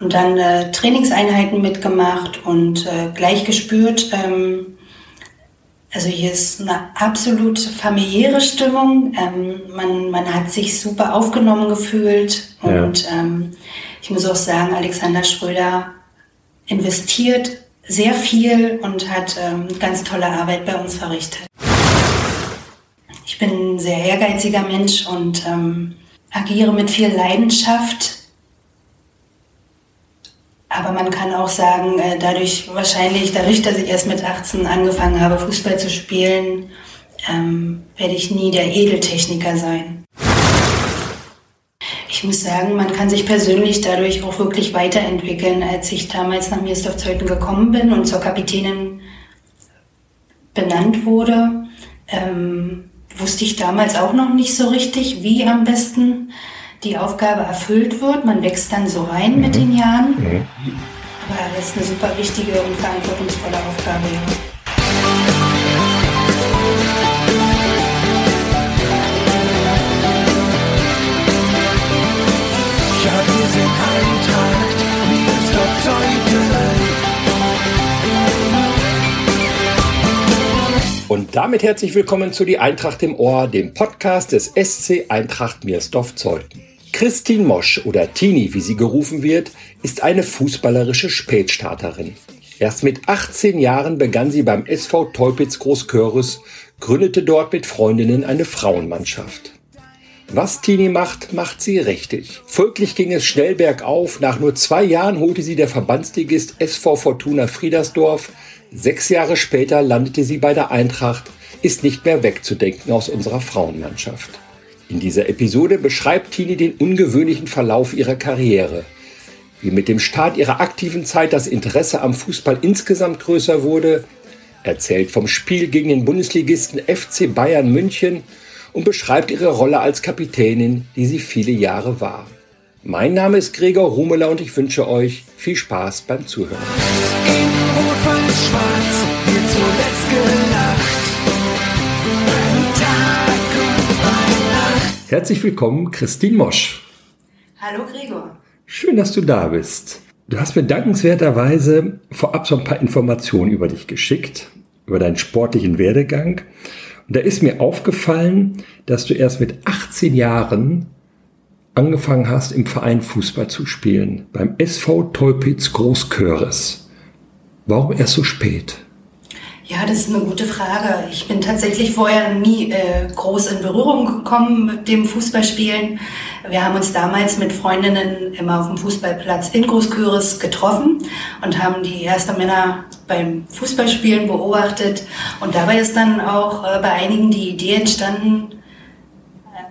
Und dann äh, Trainingseinheiten mitgemacht und äh, gleich gespürt, ähm, also hier ist eine absolut familiäre Stimmung. Ähm, man, man hat sich super aufgenommen gefühlt. Und ja. ähm, ich muss auch sagen, Alexander Schröder investiert sehr viel und hat ähm, ganz tolle Arbeit bei uns verrichtet. Ich bin ein sehr ehrgeiziger Mensch und ähm, agiere mit viel Leidenschaft. Aber man kann auch sagen, äh, dadurch wahrscheinlich, dadurch, dass ich erst mit 18 angefangen habe, Fußball zu spielen, ähm, werde ich nie der Edeltechniker sein. Ich muss sagen, man kann sich persönlich dadurch auch wirklich weiterentwickeln. Als ich damals nach Mirsdorf-Zeuthen gekommen bin und zur Kapitänin benannt wurde, ähm, wusste ich damals auch noch nicht so richtig, wie am besten die Aufgabe erfüllt wird. Man wächst dann so rein mhm. mit den Jahren. Mhm. Aber das ist eine super wichtige und verantwortungsvolle Aufgabe. Ja. Ja, wir sind Eintracht, wie es doch Und damit herzlich willkommen zu Die Eintracht im Ohr, dem Podcast des SC Eintracht Miersdorf-Zeuthen. Christine Mosch oder Tini, wie sie gerufen wird, ist eine fußballerische Spätstarterin. Erst mit 18 Jahren begann sie beim SV Teupitz Großköris, gründete dort mit Freundinnen eine Frauenmannschaft. Was Tini macht, macht sie richtig. Folglich ging es schnell bergauf. Nach nur zwei Jahren holte sie der Verbandsligist SV Fortuna Friedersdorf. Sechs Jahre später landete sie bei der Eintracht, ist nicht mehr wegzudenken aus unserer Frauenmannschaft. In dieser Episode beschreibt Tini den ungewöhnlichen Verlauf ihrer Karriere, wie mit dem Start ihrer aktiven Zeit das Interesse am Fußball insgesamt größer wurde, erzählt vom Spiel gegen den Bundesligisten FC Bayern München und beschreibt ihre Rolle als Kapitänin, die sie viele Jahre war. Mein Name ist Gregor Rumeler und ich wünsche euch viel Spaß beim Zuhören. Herzlich willkommen, Christine Mosch. Hallo Gregor. Schön, dass du da bist. Du hast mir dankenswerterweise vorab so ein paar Informationen über dich geschickt, über deinen sportlichen Werdegang. Und da ist mir aufgefallen, dass du erst mit 18 Jahren angefangen hast, im Verein Fußball zu spielen, beim SV Teupitz Großköres. Warum erst so spät? Ja, das ist eine gute Frage. Ich bin tatsächlich vorher nie äh, groß in Berührung gekommen mit dem Fußballspielen. Wir haben uns damals mit Freundinnen immer auf dem Fußballplatz in Großküres getroffen und haben die ersten Männer beim Fußballspielen beobachtet. Und dabei ist dann auch äh, bei einigen die Idee entstanden, äh,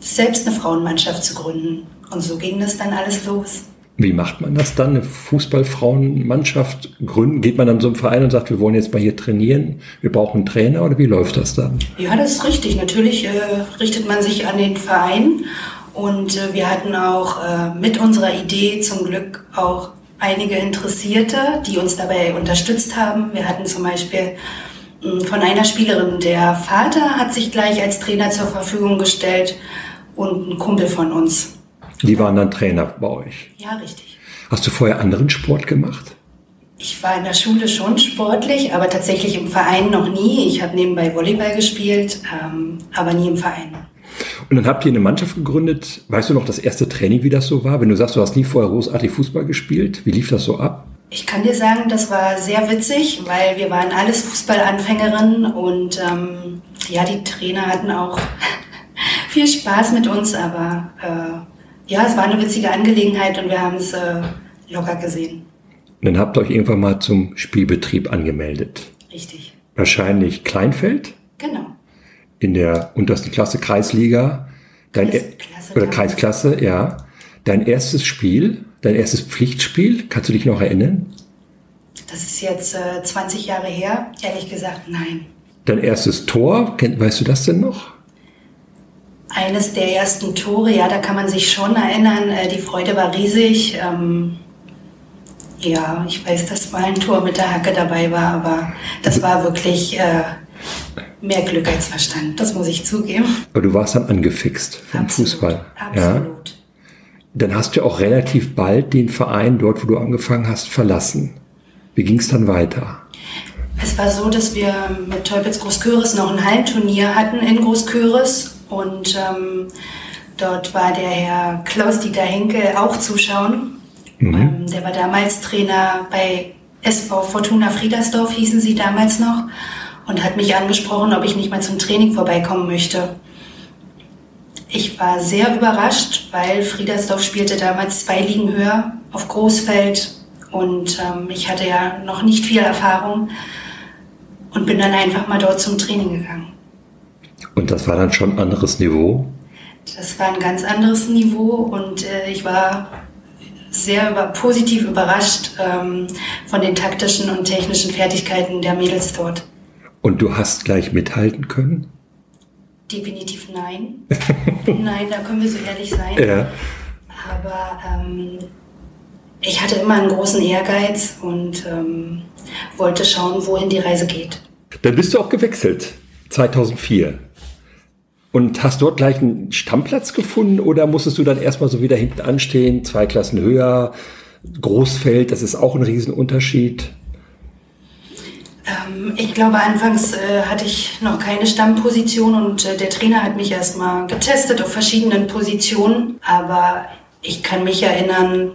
selbst eine Frauenmannschaft zu gründen. Und so ging das dann alles los. Wie macht man das dann? Eine Fußballfrauenmannschaft gründen? Geht man dann einem Verein und sagt, wir wollen jetzt mal hier trainieren, wir brauchen einen Trainer oder wie läuft das dann? Ja, das ist richtig. Natürlich äh, richtet man sich an den Verein und äh, wir hatten auch äh, mit unserer Idee zum Glück auch einige Interessierte, die uns dabei unterstützt haben. Wir hatten zum Beispiel hm, von einer Spielerin, der Vater hat sich gleich als Trainer zur Verfügung gestellt und ein Kumpel von uns. Die waren dann Trainer bei euch? Ja, richtig. Hast du vorher anderen Sport gemacht? Ich war in der Schule schon sportlich, aber tatsächlich im Verein noch nie. Ich habe nebenbei Volleyball gespielt, ähm, aber nie im Verein. Und dann habt ihr eine Mannschaft gegründet. Weißt du noch das erste Training, wie das so war? Wenn du sagst, du hast nie vorher großartig Fußball gespielt, wie lief das so ab? Ich kann dir sagen, das war sehr witzig, weil wir waren alles Fußballanfängerinnen und ähm, ja, die Trainer hatten auch viel Spaß mit uns, aber äh, ja, es war eine witzige Angelegenheit und wir haben es äh, locker gesehen. Und dann habt ihr euch irgendwann mal zum Spielbetrieb angemeldet. Richtig. Wahrscheinlich Kleinfeld? Genau. In der untersten Klasse Kreisliga. Dein Kreisklasse, oder Kreisklasse, ja. Dein erstes Spiel, dein erstes Pflichtspiel, kannst du dich noch erinnern? Das ist jetzt äh, 20 Jahre her. Ehrlich gesagt, nein. Dein erstes Tor, weißt du das denn noch? Eines der ersten Tore, ja, da kann man sich schon erinnern. Äh, die Freude war riesig. Ähm, ja, ich weiß, dass mal ein Tor mit der Hacke dabei war, aber das war wirklich äh, mehr Glück als Verstand. Das muss ich zugeben. Aber du warst dann angefixt vom Absolut, Fußball. Absolut. Ja? Dann hast du auch relativ bald den Verein dort, wo du angefangen hast, verlassen. Wie ging es dann weiter? Es war so, dass wir mit Teupitz Großküres noch ein Hallenturnier hatten in Großküres und ähm, dort war der Herr Klaus-Dieter Henkel auch zuschauen. Mhm. Ähm, der war damals Trainer bei SV Fortuna Friedersdorf, hießen sie damals noch, und hat mich angesprochen, ob ich nicht mal zum Training vorbeikommen möchte. Ich war sehr überrascht, weil Friedersdorf spielte damals zwei Ligen höher auf Großfeld und ähm, ich hatte ja noch nicht viel Erfahrung und bin dann einfach mal dort zum Training gegangen. Und das war dann schon ein anderes Niveau? Das war ein ganz anderes Niveau und äh, ich war sehr über, positiv überrascht ähm, von den taktischen und technischen Fertigkeiten der Mädels dort. Und du hast gleich mithalten können? Definitiv nein. nein, da können wir so ehrlich sein. Ja. Aber ähm, ich hatte immer einen großen Ehrgeiz und ähm, wollte schauen, wohin die Reise geht. Dann bist du auch gewechselt, 2004. Und hast dort gleich einen Stammplatz gefunden oder musstest du dann erstmal so wieder hinten anstehen, zwei Klassen höher, Großfeld, das ist auch ein Riesenunterschied? Ähm, ich glaube, anfangs äh, hatte ich noch keine Stammposition und äh, der Trainer hat mich erstmal getestet auf verschiedenen Positionen. Aber ich kann mich erinnern,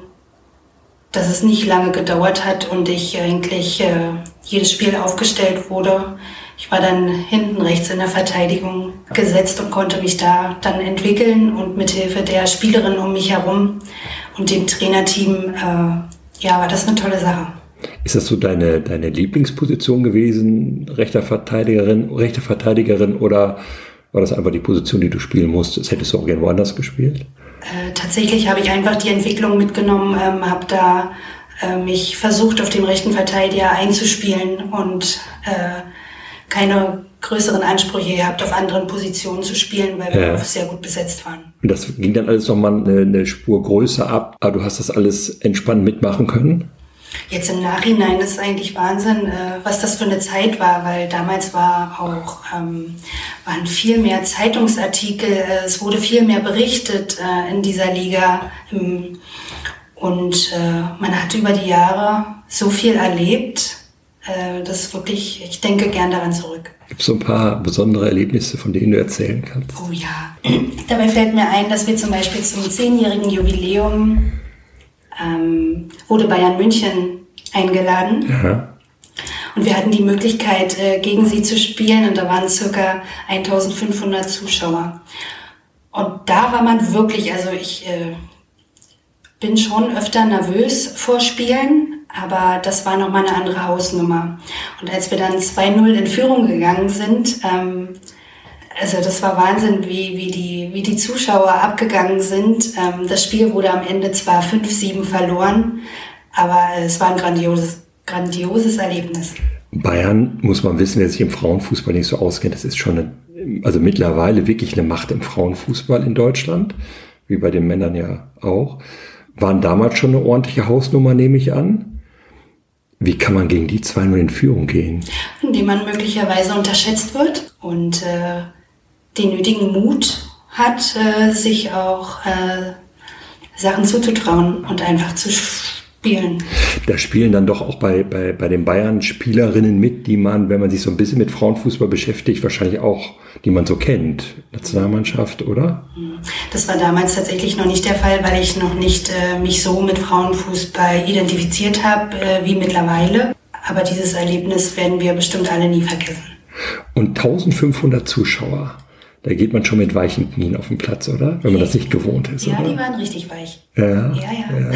dass es nicht lange gedauert hat und ich eigentlich äh, jedes Spiel aufgestellt wurde. Ich war dann hinten rechts in der Verteidigung gesetzt und konnte mich da dann entwickeln und mit Hilfe der Spielerin um mich herum und dem Trainerteam, äh, ja, war das eine tolle Sache. Ist das so deine, deine Lieblingsposition gewesen, rechter Verteidigerin, rechte Verteidigerin oder war das einfach die Position, die du spielen musstest? Hättest du auch gerne woanders gespielt? Äh, tatsächlich habe ich einfach die Entwicklung mitgenommen, ähm, habe da äh, mich versucht, auf dem rechten Verteidiger einzuspielen und äh, keine größeren Ansprüche gehabt, auf anderen Positionen zu spielen, weil wir ja. sehr gut besetzt waren. Und das ging dann alles nochmal eine, eine Spur größer ab, aber du hast das alles entspannt mitmachen können? Jetzt im Nachhinein ist es eigentlich Wahnsinn, äh, was das für eine Zeit war, weil damals war auch, ähm, waren viel mehr Zeitungsartikel, äh, es wurde viel mehr berichtet äh, in dieser Liga. Ähm, und äh, man hat über die Jahre so viel erlebt, äh, das ist wirklich, ich denke gern daran zurück. Gibt es so ein paar besondere Erlebnisse, von denen du erzählen kannst? Oh ja. Dabei fällt mir ein, dass wir zum Beispiel zum zehnjährigen Jubiläum ähm, wurde Bayern München eingeladen. Ja. Und wir hatten die Möglichkeit, äh, gegen sie zu spielen und da waren circa 1500 Zuschauer. Und da war man wirklich, also ich äh, bin schon öfter nervös vor Spielen, aber das war nochmal eine andere Hausnummer. Und als wir dann 2-0 in Führung gegangen sind, ähm, also das war Wahnsinn, wie, wie, die, wie die Zuschauer abgegangen sind. Ähm, das Spiel wurde am Ende zwar 5-7 verloren, aber es war ein grandioses, grandioses Erlebnis. Bayern, muss man wissen, wer sich im Frauenfußball nicht so auskennt, das ist schon eine, also mittlerweile wirklich eine Macht im Frauenfußball in Deutschland, wie bei den Männern ja auch. Waren damals schon eine ordentliche Hausnummer, nehme ich an. Wie kann man gegen die 2-0 in Führung gehen? Indem man möglicherweise unterschätzt wird und äh, den nötigen Mut hat, äh, sich auch äh, Sachen zuzutrauen und einfach zu spielen. Da spielen dann doch auch bei, bei, bei den Bayern Spielerinnen mit, die man, wenn man sich so ein bisschen mit Frauenfußball beschäftigt, wahrscheinlich auch, die man so kennt. Nationalmannschaft, oder? Das war damals tatsächlich noch nicht der Fall, weil ich noch nicht äh, mich so mit Frauenfußball identifiziert habe äh, wie mittlerweile. Aber dieses Erlebnis werden wir bestimmt alle nie vergessen. Und 1500 Zuschauer. Da geht man schon mit weichen Knien auf den Platz, oder? Wenn man das nicht gewohnt ist. Ja, oder? die waren richtig weich. Ja, ja, ja.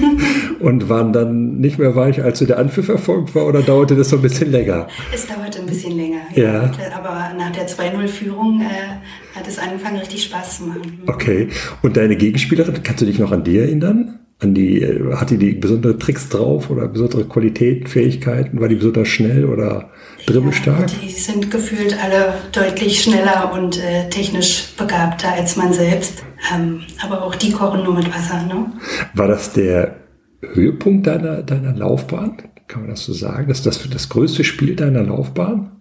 Und waren dann nicht mehr weich, als so der Anpfiff erfolgt war, oder dauerte das so ein bisschen länger? Es dauerte ein bisschen länger, ja. ja. Aber nach der 2-0-Führung äh, hat es angefangen, richtig Spaß zu machen. Okay. Und deine Gegenspielerin, kannst du dich noch an die erinnern? an die, hat die die besondere Tricks drauf oder besondere Qualitäten, Fähigkeiten? War die besonders schnell oder dribbelstark? Ja, die sind gefühlt alle deutlich schneller und äh, technisch begabter als man selbst. Ähm, aber auch die kochen nur mit Wasser. Ne? War das der Höhepunkt deiner, deiner Laufbahn? Kann man das so sagen? Ist das, das größte Spiel deiner Laufbahn?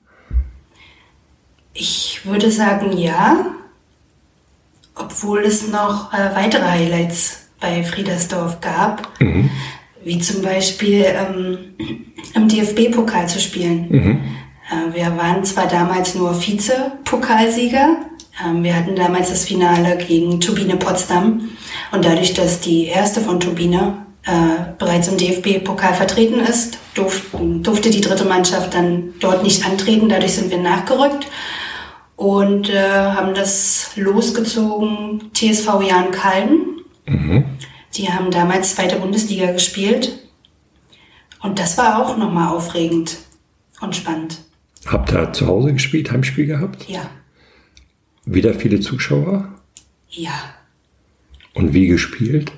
Ich würde sagen ja, obwohl es noch äh, weitere Highlights bei Friedersdorf gab, mhm. Wie zum Beispiel ähm, im DFB-Pokal zu spielen. Mhm. Äh, wir waren zwar damals nur Vize-Pokalsieger, ähm, wir hatten damals das Finale gegen Turbine Potsdam und dadurch, dass die erste von Turbine äh, bereits im DFB-Pokal vertreten ist, durf, durfte die dritte Mannschaft dann dort nicht antreten. Dadurch sind wir nachgerückt und äh, haben das losgezogen TSV Jan Kalden. Mhm. Die haben damals zweite Bundesliga gespielt. Und das war auch nochmal aufregend und spannend. Habt ihr zu Hause gespielt, Heimspiel gehabt? Ja. Wieder viele Zuschauer? Ja. Und wie gespielt?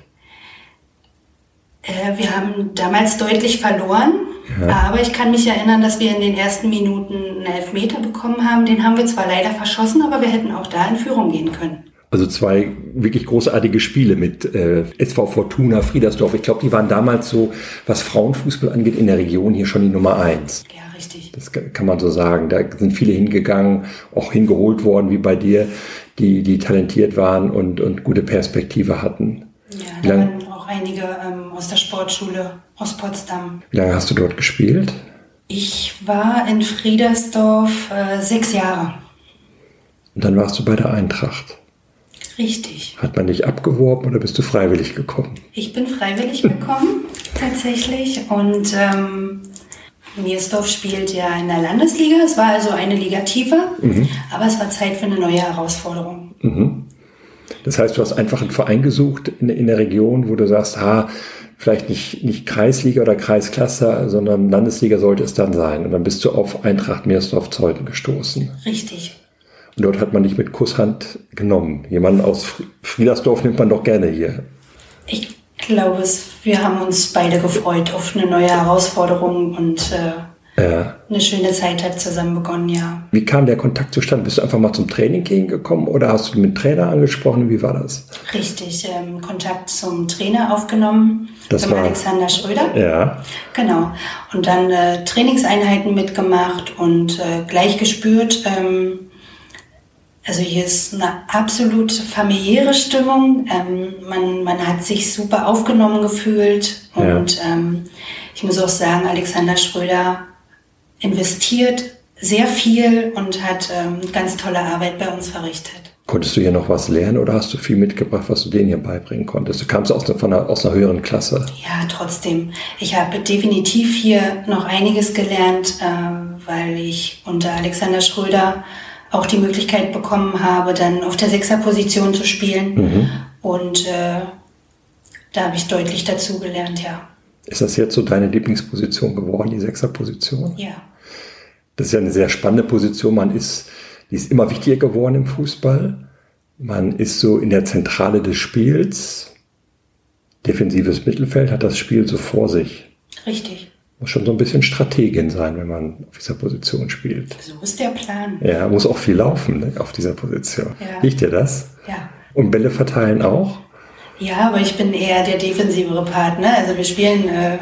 Äh, wir haben damals deutlich verloren, ja. aber ich kann mich erinnern, dass wir in den ersten Minuten einen Elfmeter bekommen haben. Den haben wir zwar leider verschossen, aber wir hätten auch da in Führung gehen können. Also zwei wirklich großartige Spiele mit äh, SV Fortuna Friedersdorf. Ich glaube, die waren damals so, was Frauenfußball angeht, in der Region hier schon die Nummer eins. Ja, richtig. Das kann man so sagen. Da sind viele hingegangen, auch hingeholt worden, wie bei dir, die, die talentiert waren und, und gute Perspektive hatten. Ja, da waren auch einige ähm, aus der Sportschule aus Potsdam. Wie lange hast du dort gespielt? Ich war in Friedersdorf äh, sechs Jahre. Und dann warst du bei der Eintracht. Richtig. Hat man dich abgeworben oder bist du freiwillig gekommen? Ich bin freiwillig gekommen, tatsächlich. Und ähm, Miersdorf spielt ja in der Landesliga. Es war also eine Liga tiefer, mhm. aber es war Zeit für eine neue Herausforderung. Mhm. Das heißt, du hast einfach einen Verein gesucht in, in der Region, wo du sagst, ha, vielleicht nicht, nicht Kreisliga oder Kreisklasse, sondern Landesliga sollte es dann sein. Und dann bist du auf Eintracht Meersdorf-Zeuthen gestoßen. Richtig. Dort hat man dich mit Kusshand genommen. Jemanden aus Friedersdorf nimmt man doch gerne hier. Ich glaube, wir haben uns beide gefreut auf eine neue Herausforderung und äh, ja. eine schöne Zeit hat zusammen begonnen, ja. Wie kam der Kontakt zustande? Bist du einfach mal zum Training gekommen oder hast du mit dem Trainer angesprochen? Wie war das? Richtig, ähm, Kontakt zum Trainer aufgenommen. Das war Alexander Schröder. Ja. Genau. Und dann äh, Trainingseinheiten mitgemacht und äh, gleich gespürt, ähm, also hier ist eine absolut familiäre Stimmung. Ähm, man, man hat sich super aufgenommen gefühlt. Und ja. ähm, ich muss auch sagen, Alexander Schröder investiert sehr viel und hat ähm, ganz tolle Arbeit bei uns verrichtet. Konntest du hier noch was lernen oder hast du viel mitgebracht, was du denen hier beibringen konntest? Du kamst aus, einer, aus einer höheren Klasse. Ja, trotzdem. Ich habe definitiv hier noch einiges gelernt, äh, weil ich unter Alexander Schröder auch die Möglichkeit bekommen habe, dann auf der Sechserposition zu spielen. Mhm. Und äh, da habe ich deutlich dazu gelernt, ja. Ist das jetzt so deine Lieblingsposition geworden, die Sechserposition? Ja. Das ist ja eine sehr spannende Position. Man ist, die ist immer wichtiger geworden im Fußball. Man ist so in der Zentrale des Spiels. Defensives Mittelfeld hat das Spiel so vor sich. Richtig. Muss schon so ein bisschen Strategin sein, wenn man auf dieser Position spielt. So ist der Plan. Ja, muss auch viel laufen ne, auf dieser Position. Ja. Liegt dir das? Ja. Und Bälle verteilen auch? Ja, aber ich bin eher der defensivere Partner. Also wir spielen äh,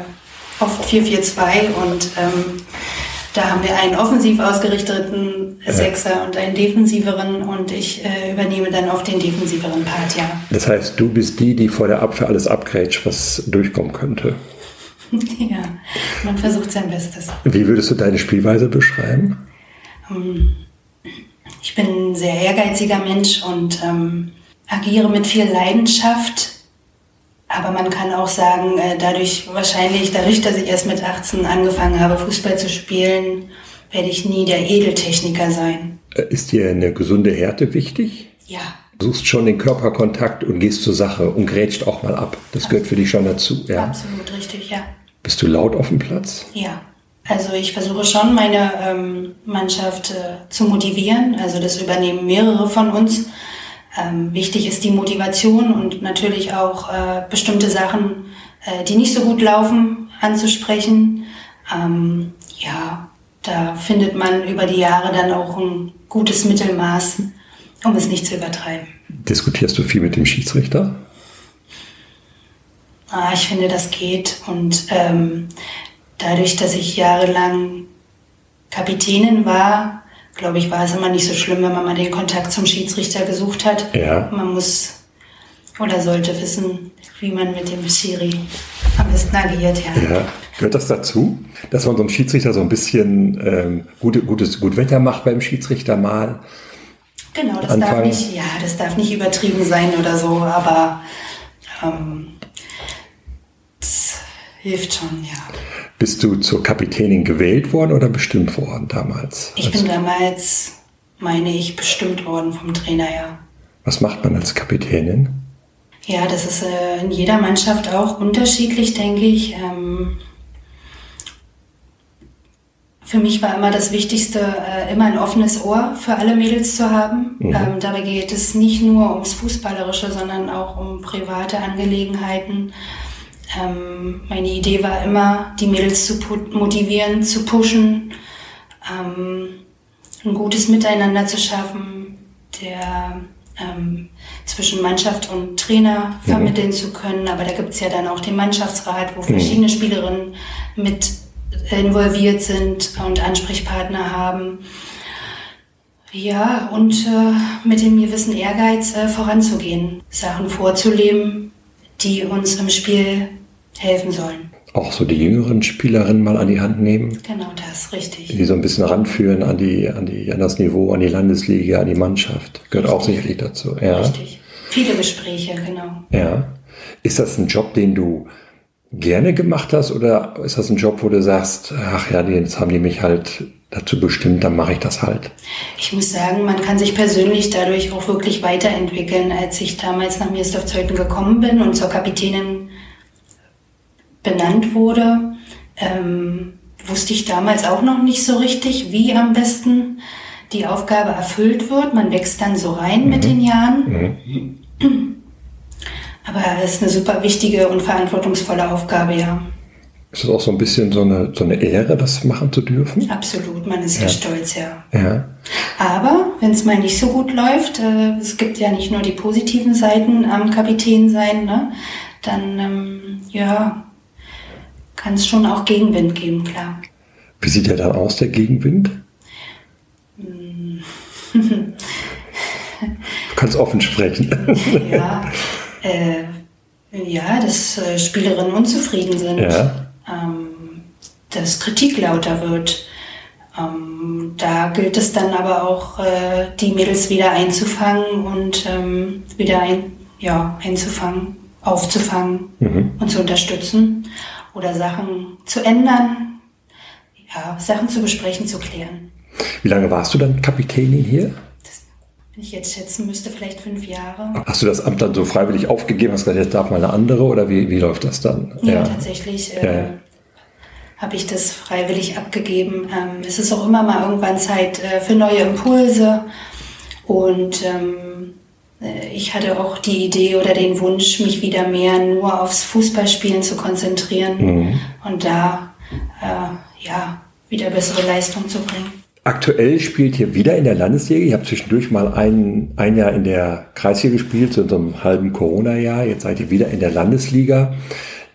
oft 4-4-2 und ähm, da haben wir einen offensiv ausgerichteten Sechser und einen defensiveren und ich äh, übernehme dann auch den defensiveren Part, ja. Das heißt, du bist die, die vor der Abwehr alles abgrätscht, was durchkommen könnte. ja, man versucht sein Bestes. Wie würdest du deine Spielweise beschreiben? Ähm, ich bin ein sehr ehrgeiziger Mensch und ähm, agiere mit viel Leidenschaft aber man kann auch sagen, äh, dadurch wahrscheinlich, dadurch, dass ich erst mit 18 angefangen habe, Fußball zu spielen, werde ich nie der Edeltechniker sein. Äh, ist dir eine gesunde Härte wichtig? Ja. Du suchst schon den Körperkontakt und gehst zur Sache und grätscht auch mal ab. Das gehört für dich schon dazu. Ja? Absolut richtig, ja. Bist du laut auf dem Platz? Ja. Also ich versuche schon, meine ähm, Mannschaft äh, zu motivieren. Also das übernehmen mehrere von uns. Ähm, wichtig ist die Motivation und natürlich auch äh, bestimmte Sachen, äh, die nicht so gut laufen, anzusprechen. Ähm, ja, da findet man über die Jahre dann auch ein gutes Mittelmaß, um es nicht zu übertreiben. Diskutierst du viel mit dem Schiedsrichter? Ah, ich finde, das geht. Und ähm, dadurch, dass ich jahrelang Kapitänin war, glaube ich, war es immer nicht so schlimm, wenn man mal den Kontakt zum Schiedsrichter gesucht hat. Ja. Man muss oder sollte wissen, wie man mit dem Schiri am besten agiert. Ja. ja. Gehört das dazu, dass man so einem Schiedsrichter so ein bisschen ähm, gute, gutes, gut Wetter macht beim Schiedsrichter mal? Genau, das darf nicht, ja, das darf nicht übertrieben sein oder so, aber ähm, hilft schon, ja. Bist du zur Kapitänin gewählt worden oder bestimmt worden damals? Ich bin damals, meine ich, bestimmt worden vom Trainer, ja. Was macht man als Kapitänin? Ja, das ist äh, in jeder Mannschaft auch unterschiedlich, denke ich. Ähm, für mich war immer das Wichtigste, äh, immer ein offenes Ohr für alle Mädels zu haben. Mhm. Ähm, dabei geht es nicht nur ums Fußballerische, sondern auch um private Angelegenheiten. Ähm, meine Idee war immer, die Mädels zu motivieren, zu pushen, ähm, ein gutes Miteinander zu schaffen, der ähm, zwischen Mannschaft und Trainer mhm. vermitteln mhm. zu können. Aber da gibt es ja dann auch den Mannschaftsrat, wo verschiedene mhm. Spielerinnen mit involviert sind und Ansprechpartner haben. Ja, und äh, mit dem gewissen Ehrgeiz äh, voranzugehen, Sachen vorzuleben, die uns im Spiel helfen sollen. Auch so die jüngeren Spielerinnen mal an die Hand nehmen. Genau das, richtig. Die so ein bisschen ranführen an, die, an, die, an das Niveau, an die Landesliga, an die Mannschaft. Gehört richtig. auch sicherlich dazu. Ja. Richtig. Viele Gespräche, genau. Ja. Ist das ein Job, den du gerne gemacht hast oder ist das ein Job, wo du sagst, ach ja, jetzt haben die mich halt dazu bestimmt, dann mache ich das halt? Ich muss sagen, man kann sich persönlich dadurch auch wirklich weiterentwickeln. Als ich damals nach Mirsdorf-Zeuthen gekommen bin und zur Kapitänin benannt wurde, ähm, wusste ich damals auch noch nicht so richtig, wie am besten die Aufgabe erfüllt wird. Man wächst dann so rein mhm. mit den Jahren. Mhm. Aber es ist eine super wichtige und verantwortungsvolle Aufgabe, ja. Ist das auch so ein bisschen so eine, so eine Ehre, das machen zu dürfen? Absolut, man ist ja, ja stolz, ja. ja. Aber wenn es mal nicht so gut läuft, äh, es gibt ja nicht nur die positiven Seiten am Kapitän sein, ne? dann ähm, ja, kann es schon auch Gegenwind geben, klar. Wie sieht der dann aus, der Gegenwind? du kannst offen sprechen. ja, äh, ja, dass äh, Spielerinnen unzufrieden sind, ja. ähm, dass Kritik lauter wird. Ähm, da gilt es dann aber auch, äh, die Mädels wieder einzufangen und ähm, wieder ein, ja, einzufangen, aufzufangen mhm. und zu unterstützen oder Sachen zu ändern, ja, Sachen zu besprechen, zu klären. Wie lange warst du dann Kapitänin hier? wenn ich jetzt schätzen müsste, vielleicht fünf Jahre. Hast du das Amt dann so freiwillig aufgegeben? Hast du gesagt, jetzt darf mal eine andere oder wie, wie läuft das dann? Ja, ja. tatsächlich. Äh, ja. habe ich das freiwillig abgegeben. Ähm, es ist auch immer mal irgendwann Zeit äh, für neue Impulse. Und ähm, äh, ich hatte auch die Idee oder den Wunsch, mich wieder mehr nur aufs Fußballspielen zu konzentrieren mhm. und da äh, ja, wieder bessere Leistung zu bringen. Aktuell spielt ihr wieder in der Landesliga. Ich habe zwischendurch mal ein, ein Jahr in der Kreisliga gespielt, zu unserem halben Corona-Jahr. Jetzt seid ihr wieder in der Landesliga.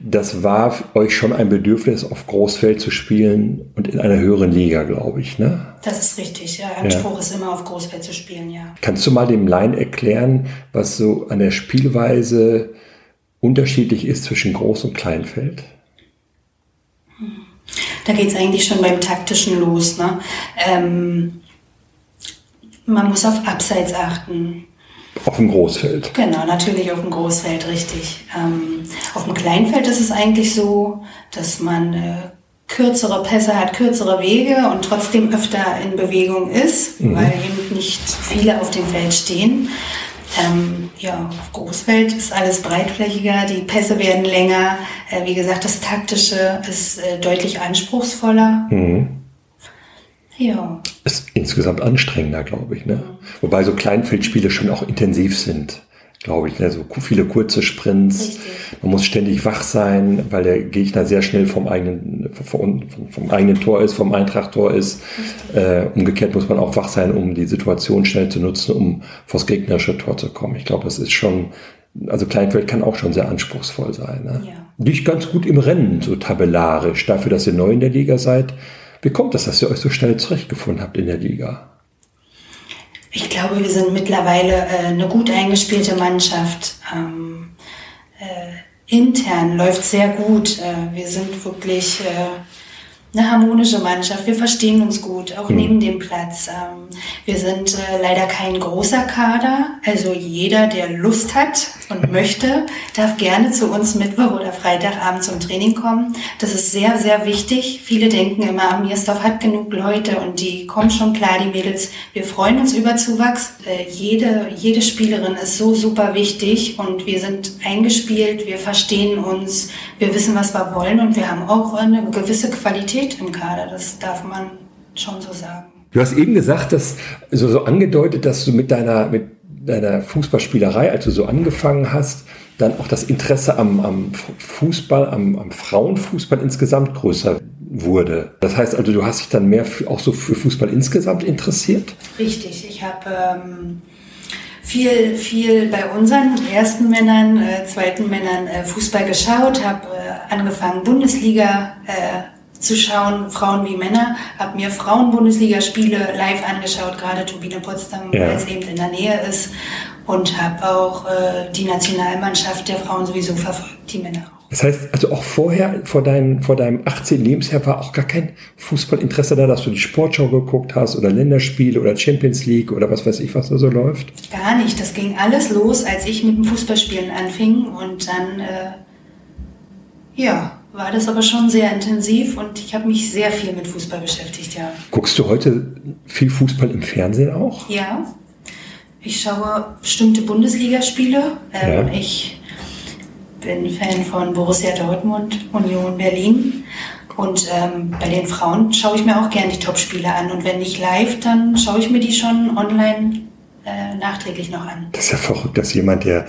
Das war euch schon ein Bedürfnis, auf Großfeld zu spielen und in einer höheren Liga, glaube ich, ne? Das ist richtig, ja. Anspruch ja. ist immer, auf Großfeld zu spielen, ja. Kannst du mal dem Laien erklären, was so an der Spielweise unterschiedlich ist zwischen Groß- und Kleinfeld? Da geht es eigentlich schon beim Taktischen los. Ne? Ähm, man muss auf Abseits achten. Auf dem Großfeld. Genau, natürlich auf dem Großfeld, richtig. Ähm, auf dem Kleinfeld ist es eigentlich so, dass man äh, kürzere Pässe hat, kürzere Wege und trotzdem öfter in Bewegung ist, mhm. weil eben nicht viele auf dem Feld stehen. Ähm, ja, auf Großfeld ist alles breitflächiger, die Pässe werden länger. Äh, wie gesagt, das Taktische ist äh, deutlich anspruchsvoller. Mhm. Ja. Ist insgesamt anstrengender, glaube ich. Ne? Wobei so Kleinfeldspiele schon auch intensiv sind glaube ich. Also viele kurze Sprints. Richtig. Man muss ständig wach sein, weil der Gegner sehr schnell vom eigenen, vom, vom eigenen Tor ist, vom Eintracht-Tor ist. Äh, umgekehrt muss man auch wach sein, um die Situation schnell zu nutzen, um vors gegnerische Tor zu kommen. Ich glaube, das ist schon, also Kleinfeld kann auch schon sehr anspruchsvoll sein. Ne? Ja. Liegt ganz gut im Rennen, so tabellarisch, dafür, dass ihr neu in der Liga seid. Wie kommt das, dass ihr euch so schnell zurechtgefunden habt in der Liga? Ich glaube, wir sind mittlerweile äh, eine gut eingespielte Mannschaft. Ähm, äh, intern läuft sehr gut. Äh, wir sind wirklich äh, eine harmonische Mannschaft. Wir verstehen uns gut, auch mhm. neben dem Platz. Ähm, wir sind äh, leider kein großer Kader. Also jeder, der Lust hat und möchte, darf gerne zu uns Mittwoch oder Freitagabend zum Training kommen. Das ist sehr, sehr wichtig. Viele denken immer, Miersdorf hat genug Leute und die kommen schon klar, die Mädels. Wir freuen uns über Zuwachs. Äh, jede, jede Spielerin ist so super wichtig und wir sind eingespielt, wir verstehen uns, wir wissen, was wir wollen und wir haben auch eine gewisse Qualität Qualität im Kader, das darf man schon so sagen. Du hast eben gesagt, dass also so angedeutet, dass du mit deiner, mit deiner Fußballspielerei, als du so angefangen hast, dann auch das Interesse am, am Fußball, am, am, Frauenfußball insgesamt größer wurde. Das heißt also, du hast dich dann mehr für, auch so für Fußball insgesamt interessiert? Richtig. Ich habe ähm, viel, viel bei unseren ersten Männern, äh, zweiten Männern äh, Fußball geschaut, habe äh, angefangen Bundesliga äh, zu schauen, Frauen wie Männer. Habe mir Frauen-Bundesligaspiele live angeschaut, gerade Turbine Potsdam, ja. weil es eben in der Nähe ist. Und habe auch äh, die Nationalmannschaft der Frauen sowieso verfolgt, die Männer auch. Das heißt, also auch vorher, vor, dein, vor deinem 18. Lebensjahr, war auch gar kein Fußballinteresse da, dass du die Sportschau geguckt hast oder Länderspiele oder Champions League oder was weiß ich, was da so läuft? Gar nicht. Das ging alles los, als ich mit dem Fußballspielen anfing und dann, äh, ja, war das aber schon sehr intensiv und ich habe mich sehr viel mit Fußball beschäftigt, ja. Guckst du heute viel Fußball im Fernsehen auch? Ja. Ich schaue bestimmte Bundesligaspiele. Ähm, ja. Ich bin Fan von Borussia Dortmund, Union Berlin. Und ähm, bei den Frauen schaue ich mir auch gerne die Topspiele an. Und wenn nicht live, dann schaue ich mir die schon online äh, nachträglich noch an. Das ist ja verrückt, dass jemand, der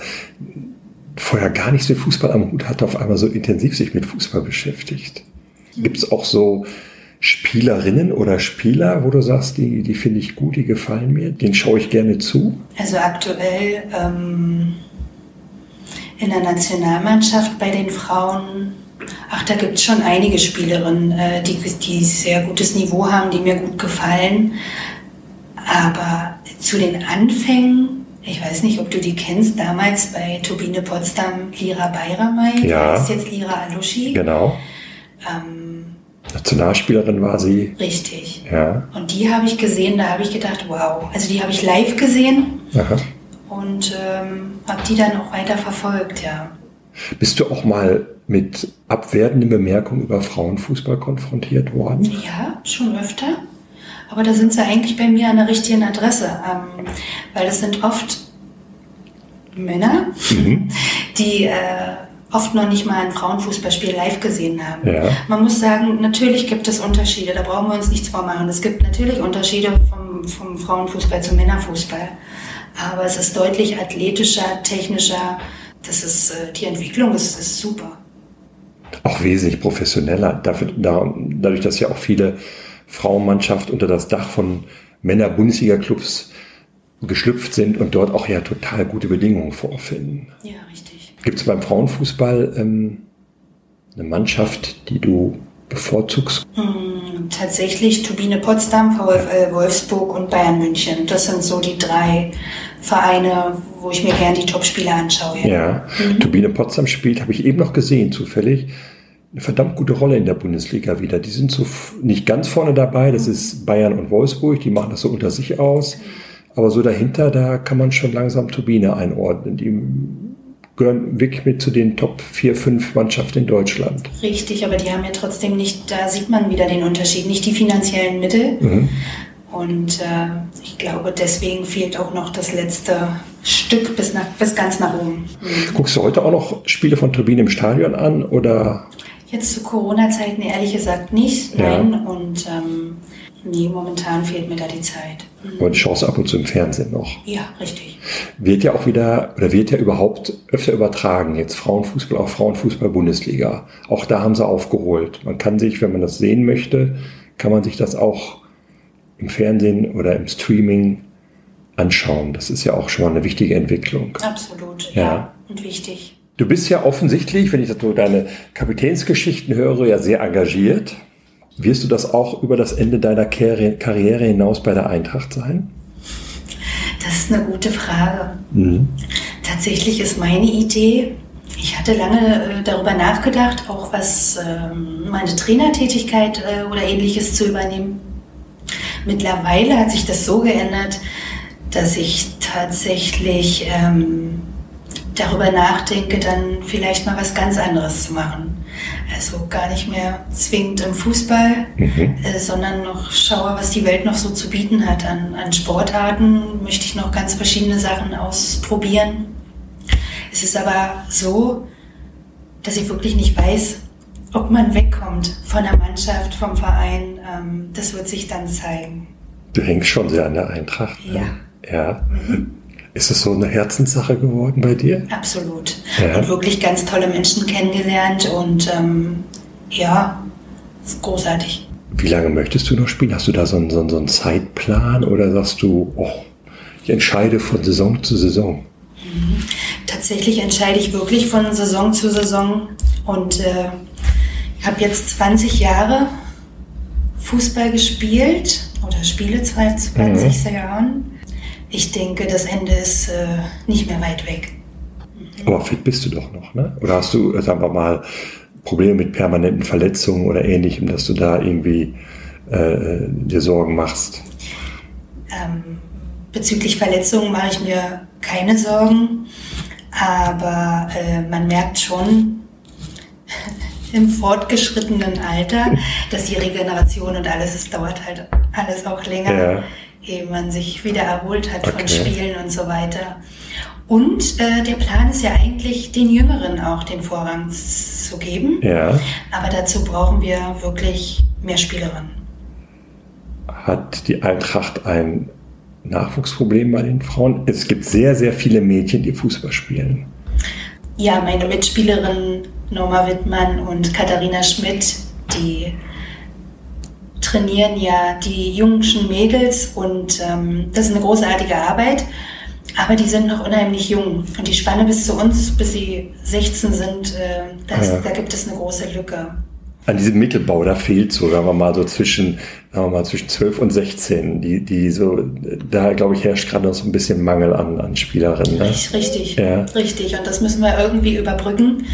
vorher gar nichts mit Fußball am Hut hatte, auf einmal so intensiv sich mit Fußball beschäftigt. Gibt es auch so Spielerinnen oder Spieler, wo du sagst, die, die finde ich gut, die gefallen mir, den schaue ich gerne zu? Also aktuell ähm, in der Nationalmannschaft bei den Frauen, ach, da gibt es schon einige Spielerinnen, äh, die, die sehr gutes Niveau haben, die mir gut gefallen. Aber zu den Anfängen ich weiß nicht, ob du die kennst, damals bei Turbine Potsdam, Lira Bayramay, ja. ist jetzt Lira Alushi. Genau. Ähm, Nationalspielerin war sie. Richtig. Ja. Und die habe ich gesehen, da habe ich gedacht, wow. Also die habe ich live gesehen Aha. und ähm, habe die dann auch weiter verfolgt, ja. Bist du auch mal mit abwertenden Bemerkungen über Frauenfußball konfrontiert worden? Ja, schon öfter. Aber da sind sie eigentlich bei mir an der richtigen Adresse, ähm, weil das sind oft Männer, mhm. die äh, oft noch nicht mal ein Frauenfußballspiel live gesehen haben. Ja. Man muss sagen, natürlich gibt es Unterschiede, da brauchen wir uns nichts vormachen. Es gibt natürlich Unterschiede vom, vom Frauenfußball zum Männerfußball. Aber es ist deutlich athletischer, technischer. Das ist, äh, die Entwicklung ist, ist super. Auch wesentlich professioneller. Dafür, dadurch, dass ja auch viele Frauenmannschaft unter das Dach von Männer-Bundesliga-Clubs geschlüpft sind und dort auch ja total gute Bedingungen vorfinden. Ja, richtig. Gibt es beim Frauenfußball ähm, eine Mannschaft, die du bevorzugst? Hm, tatsächlich Turbine Potsdam, VfL Wolfsburg und Bayern München. Das sind so die drei Vereine, wo ich mir gerne die Topspiele anschaue. Ja, mhm. Turbine Potsdam spielt, habe ich eben noch gesehen, zufällig eine verdammt gute Rolle in der Bundesliga wieder. Die sind so nicht ganz vorne dabei, das ist Bayern und Wolfsburg, die machen das so unter sich aus. Aber so dahinter, da kann man schon langsam Turbine einordnen. Die gehören wirklich mit zu den Top 4, 5 Mannschaften in Deutschland. Richtig, aber die haben ja trotzdem nicht, da sieht man wieder den Unterschied, nicht die finanziellen Mittel. Mhm. Und äh, ich glaube, deswegen fehlt auch noch das letzte Stück bis, nach, bis ganz nach oben. Mhm. Guckst du heute auch noch Spiele von Turbine im Stadion an oder? Jetzt zu Corona-Zeiten ehrlich gesagt nicht, nein. Ja. Und ähm, nee, momentan fehlt mir da die Zeit. Mhm. Aber die Chance ab und zu im Fernsehen noch. Ja, richtig. Wird ja auch wieder, oder wird ja überhaupt öfter übertragen. Jetzt Frauenfußball, auch Frauenfußball-Bundesliga. Auch da haben sie aufgeholt. Man kann sich, wenn man das sehen möchte, kann man sich das auch im Fernsehen oder im Streaming anschauen. Das ist ja auch schon mal eine wichtige Entwicklung. Absolut, ja, ja. und wichtig. Du bist ja offensichtlich, wenn ich so deine Kapitänsgeschichten höre, ja sehr engagiert. Wirst du das auch über das Ende deiner Karriere hinaus bei der Eintracht sein? Das ist eine gute Frage. Mhm. Tatsächlich ist meine Idee, ich hatte lange äh, darüber nachgedacht, auch was ähm, meine Trainertätigkeit äh, oder ähnliches zu übernehmen. Mittlerweile hat sich das so geändert, dass ich tatsächlich ähm, darüber nachdenke, dann vielleicht mal was ganz anderes zu machen. Also gar nicht mehr zwingend im Fußball, mhm. äh, sondern noch schaue, was die Welt noch so zu bieten hat an, an Sportarten. Möchte ich noch ganz verschiedene Sachen ausprobieren. Es ist aber so, dass ich wirklich nicht weiß, ob man wegkommt von der Mannschaft, vom Verein. Ähm, das wird sich dann zeigen. Du hängst schon sehr an der Eintracht. Ne? Ja. Ja. Mhm. Ist es so eine Herzenssache geworden bei dir? Absolut. Ja. Und wirklich ganz tolle Menschen kennengelernt und ähm, ja, ist großartig. Wie lange möchtest du noch spielen? Hast du da so einen, so einen, so einen Zeitplan oder sagst du, oh, ich entscheide von Saison zu Saison? Mhm. Tatsächlich entscheide ich wirklich von Saison zu Saison und äh, ich habe jetzt 20 Jahre Fußball gespielt oder spiele seit 20 mhm. Jahren. Ich denke, das Ende ist äh, nicht mehr weit weg. Mhm. Aber fit bist du doch noch, ne? Oder hast du, sagen wir mal, Probleme mit permanenten Verletzungen oder ähnlichem, dass du da irgendwie äh, dir Sorgen machst? Ähm, bezüglich Verletzungen mache ich mir keine Sorgen, aber äh, man merkt schon, im fortgeschrittenen Alter, dass die Regeneration und alles, es dauert halt alles auch länger, ja. Ehe man sich wieder erholt hat okay. von Spielen und so weiter. Und äh, der Plan ist ja eigentlich, den Jüngeren auch den Vorrang zu geben. Ja. Aber dazu brauchen wir wirklich mehr Spielerinnen. Hat die Eintracht ein Nachwuchsproblem bei den Frauen? Es gibt sehr, sehr viele Mädchen, die Fußball spielen. Ja, meine Mitspielerinnen Norma Wittmann und Katharina Schmidt, die trainieren ja die jungen Mädels und ähm, das ist eine großartige Arbeit. Aber die sind noch unheimlich jung. Und die Spanne bis zu uns, bis sie 16 sind, äh, das, ja. da gibt es eine große Lücke an diesem Mittelbau, da fehlt so, sagen wir mal, so zwischen, sagen wir mal, zwischen 12 und 16. Die, die so, da glaube ich, herrscht gerade noch so ein bisschen Mangel an, an Spielerinnen. Ne? Richtig, ja. richtig. Und das müssen wir irgendwie überbrücken,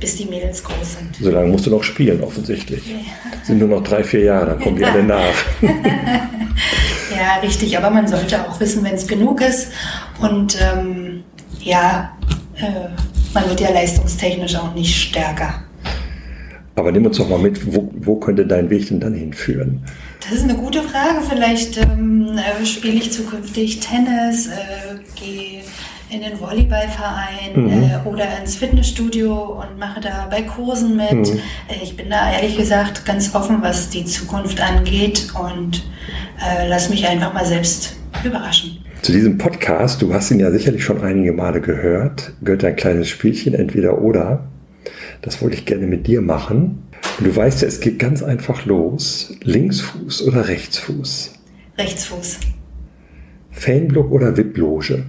bis die Mädels groß sind. So lange musst du noch spielen, offensichtlich. Ja. Sind nur noch drei, vier Jahre, dann kommen die alle nach. ja, richtig. Aber man sollte auch wissen, wenn es genug ist. Und ähm, ja, äh, man wird ja leistungstechnisch auch nicht stärker. Aber nimm uns doch mal mit, wo, wo könnte dein Weg denn dann hinführen? Das ist eine gute Frage. Vielleicht ähm, äh, spiele ich zukünftig Tennis, äh, gehe in den Volleyballverein mhm. äh, oder ins Fitnessstudio und mache da bei Kursen mit. Mhm. Äh, ich bin da ehrlich gesagt ganz offen, was die Zukunft angeht und äh, lass mich einfach mal selbst überraschen. Zu diesem Podcast, du hast ihn ja sicherlich schon einige Male gehört, gehört ein kleines Spielchen, entweder oder. Das wollte ich gerne mit dir machen. Und du weißt ja, es geht ganz einfach los. Linksfuß oder Rechtsfuß? Rechtsfuß. Fanblock oder VIP-Loge?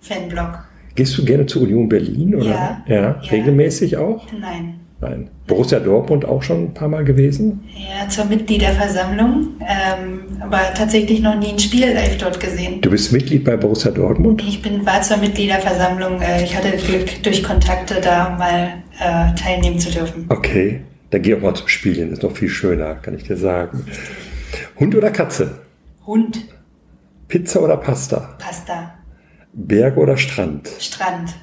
Fanblock. Gehst du gerne zur Union Berlin? Oder? Ja, ja. ja. Regelmäßig auch? Nein. Nein. Borussia Dortmund auch schon ein paar Mal gewesen? Ja, zur Mitgliederversammlung, ähm, aber tatsächlich noch nie ein Spiel live dort gesehen. Du bist Mitglied bei Borussia Dortmund? Ich bin, war zur Mitgliederversammlung. Äh, ich hatte Glück, durch Kontakte da mal äh, teilnehmen zu dürfen. Okay, dann geh auch mal zum Spielen, ist noch viel schöner, kann ich dir sagen. Hund oder Katze? Hund. Pizza oder Pasta? Pasta. Berg oder Strand? Strand.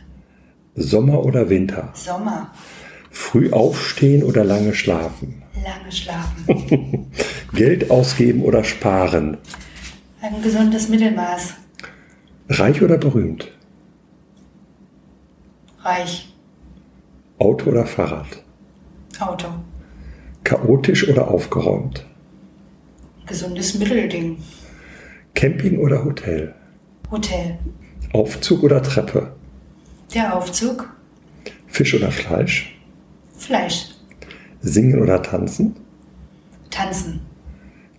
Sommer oder Winter? Sommer. Früh aufstehen oder lange schlafen? Lange schlafen. Geld ausgeben oder sparen? Ein gesundes Mittelmaß. Reich oder berühmt? Reich. Auto oder Fahrrad? Auto. Chaotisch oder aufgeräumt? Gesundes Mittelding. Camping oder Hotel? Hotel. Aufzug oder Treppe? Der Aufzug. Fisch oder Fleisch? Fleisch. Singen oder tanzen? Tanzen.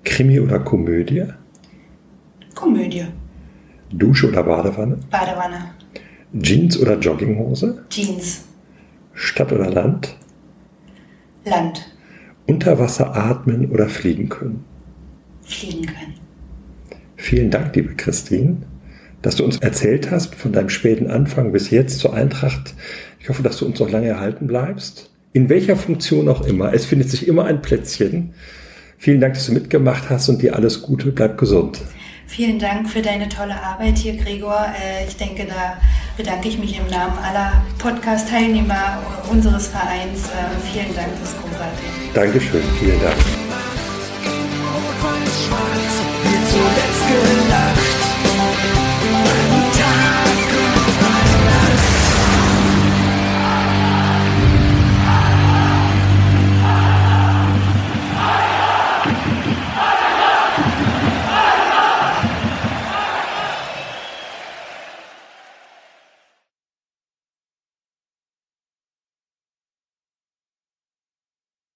Krimi oder Komödie? Komödie. Dusche oder Badewanne? Badewanne. Jeans oder Jogginghose? Jeans. Stadt oder Land? Land. Unter Wasser atmen oder fliegen können? Fliegen können. Vielen Dank, liebe Christine. Dass du uns erzählt hast von deinem späten Anfang bis jetzt zur Eintracht. Ich hoffe, dass du uns noch lange erhalten bleibst. In welcher Funktion auch immer. Es findet sich immer ein Plätzchen. Vielen Dank, dass du mitgemacht hast und dir alles Gute. Bleib gesund. Vielen Dank für deine tolle Arbeit hier, Gregor. Äh, ich denke, da bedanke ich mich im Namen aller Podcast-Teilnehmer unseres Vereins. Äh, vielen Dank, das ist großartig. Dankeschön, vielen Dank. Zuletzt gelacht.